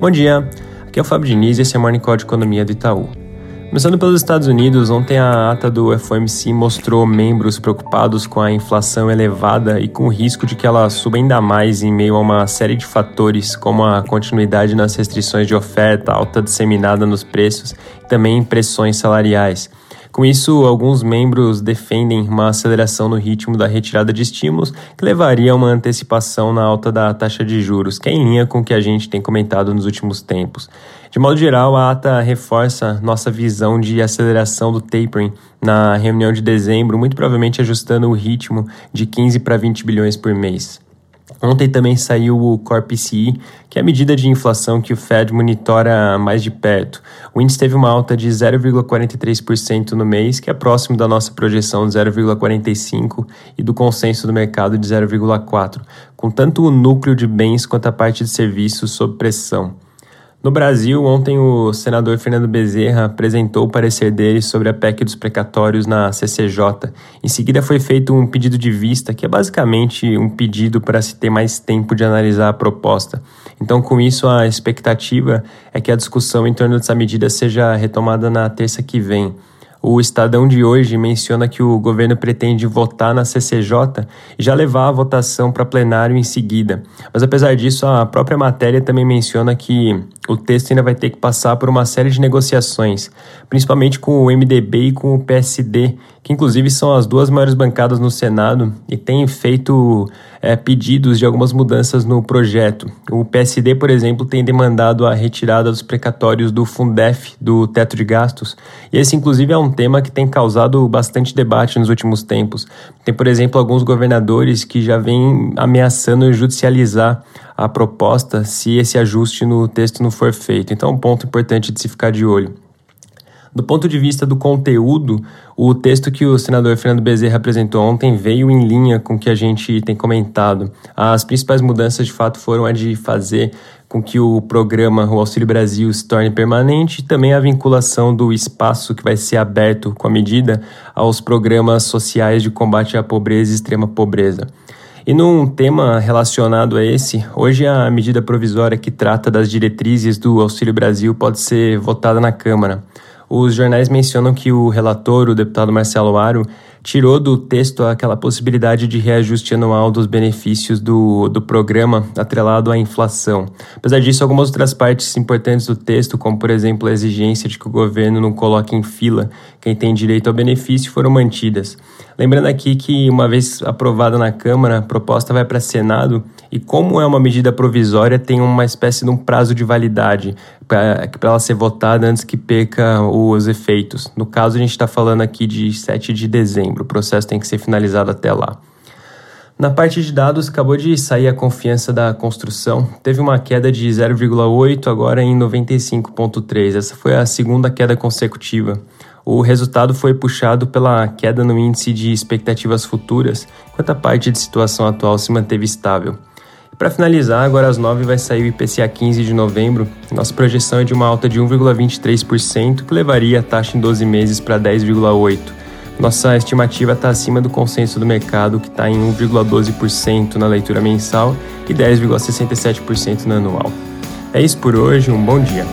Bom dia, aqui é o Fábio Diniz e esse é o Morning Call de Economia do Itaú. Começando pelos Estados Unidos, ontem a ata do FOMC mostrou membros preocupados com a inflação elevada e com o risco de que ela suba ainda mais em meio a uma série de fatores, como a continuidade nas restrições de oferta, alta disseminada nos preços e também pressões salariais. Com isso, alguns membros defendem uma aceleração no ritmo da retirada de estímulos, que levaria a uma antecipação na alta da taxa de juros, que é em linha com o que a gente tem comentado nos últimos tempos. De modo geral, a ata reforça nossa visão de aceleração do tapering na reunião de dezembro, muito provavelmente ajustando o ritmo de 15 para 20 bilhões por mês. Ontem também saiu o Core PCI, que é a medida de inflação que o Fed monitora mais de perto. O índice teve uma alta de 0,43% no mês, que é próximo da nossa projeção de 0,45% e do consenso do mercado de 0,4%, com tanto o núcleo de bens quanto a parte de serviços sob pressão. No Brasil, ontem o senador Fernando Bezerra apresentou o parecer dele sobre a PEC dos precatórios na CCJ. Em seguida foi feito um pedido de vista, que é basicamente um pedido para se ter mais tempo de analisar a proposta. Então, com isso, a expectativa é que a discussão em torno dessa medida seja retomada na terça que vem. O Estadão de hoje menciona que o governo pretende votar na CCJ e já levar a votação para plenário em seguida. Mas apesar disso, a própria matéria também menciona que o texto ainda vai ter que passar por uma série de negociações, principalmente com o MDB e com o PSD, que inclusive são as duas maiores bancadas no Senado e têm feito é, pedidos de algumas mudanças no projeto. O PSD, por exemplo, tem demandado a retirada dos precatórios do Fundef, do teto de gastos, e esse, inclusive, é um tema que tem causado bastante debate nos últimos tempos. Tem, por exemplo, alguns governadores que já vêm ameaçando judicializar a proposta se esse ajuste no texto não for feito. Então, é um ponto importante de se ficar de olho. Do ponto de vista do conteúdo, o texto que o senador Fernando Bezerra apresentou ontem veio em linha com o que a gente tem comentado. As principais mudanças, de fato, foram a de fazer com que o programa o Auxílio Brasil se torne permanente e também a vinculação do espaço que vai ser aberto com a medida aos programas sociais de combate à pobreza e extrema pobreza. E num tema relacionado a esse, hoje a medida provisória que trata das diretrizes do Auxílio Brasil pode ser votada na Câmara. Os jornais mencionam que o relator, o deputado Marcelo Aro, tirou do texto aquela possibilidade de reajuste anual dos benefícios do, do programa atrelado à inflação. Apesar disso, algumas outras partes importantes do texto, como por exemplo a exigência de que o governo não coloque em fila quem tem direito ao benefício, foram mantidas. Lembrando aqui que, uma vez aprovada na Câmara, a proposta vai para Senado e, como é uma medida provisória, tem uma espécie de um prazo de validade para ela ser votada antes que perca os efeitos. No caso, a gente está falando aqui de 7 de dezembro, o processo tem que ser finalizado até lá. Na parte de dados, acabou de sair a confiança da construção. Teve uma queda de 0,8, agora em 95,3. Essa foi a segunda queda consecutiva. O resultado foi puxado pela queda no índice de expectativas futuras, enquanto a parte de situação atual se manteve estável. Para finalizar, agora às 9 vai sair o IPCA 15 de novembro. Nossa projeção é de uma alta de 1,23%, que levaria a taxa em 12 meses para 10,8%. Nossa estimativa está acima do consenso do mercado, que está em 1,12% na leitura mensal e 10,67% no anual. É isso por hoje, um bom dia.